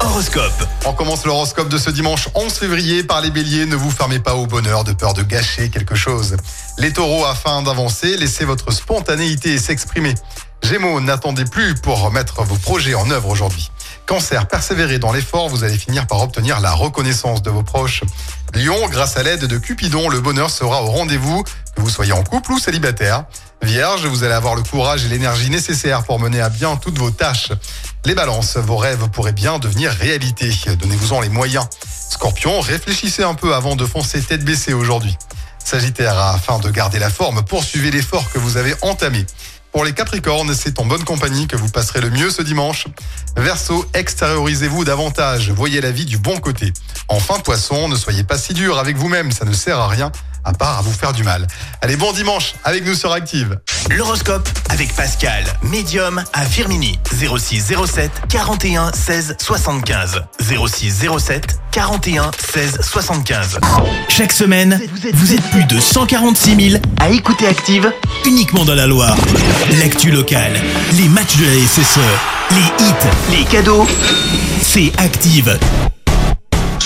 Horoscope. On commence l'horoscope de ce dimanche 11 février par les béliers. Ne vous fermez pas au bonheur de peur de gâcher quelque chose. Les taureaux, afin d'avancer, laissez votre spontanéité s'exprimer. Gémeaux, n'attendez plus pour mettre vos projets en œuvre aujourd'hui. Cancer, persévérez dans l'effort, vous allez finir par obtenir la reconnaissance de vos proches. Lion, grâce à l'aide de Cupidon, le bonheur sera au rendez-vous, que vous soyez en couple ou célibataire. Vierge, vous allez avoir le courage et l'énergie nécessaires pour mener à bien toutes vos tâches. Les balances, vos rêves pourraient bien devenir réalité. Donnez-vous-en les moyens. Scorpion, réfléchissez un peu avant de foncer tête baissée aujourd'hui. Sagittaire, afin de garder la forme, poursuivez l'effort que vous avez entamé. Pour les Capricornes, c'est en bonne compagnie que vous passerez le mieux ce dimanche. Verseau, extériorisez-vous davantage, voyez la vie du bon côté. Enfin, Poisson, ne soyez pas si dur avec vous-même, ça ne sert à rien, à part à vous faire du mal. Allez, bon dimanche avec nous sur Active. L'horoscope avec Pascal, médium à Firmini. 06 07 41 16 75. 06 07 41 16 75. Chaque semaine, vous êtes plus de 146 000 à écouter Active uniquement dans la Loire. L'actu locale, les matchs de la SSE, les hits, les cadeaux, c'est Active.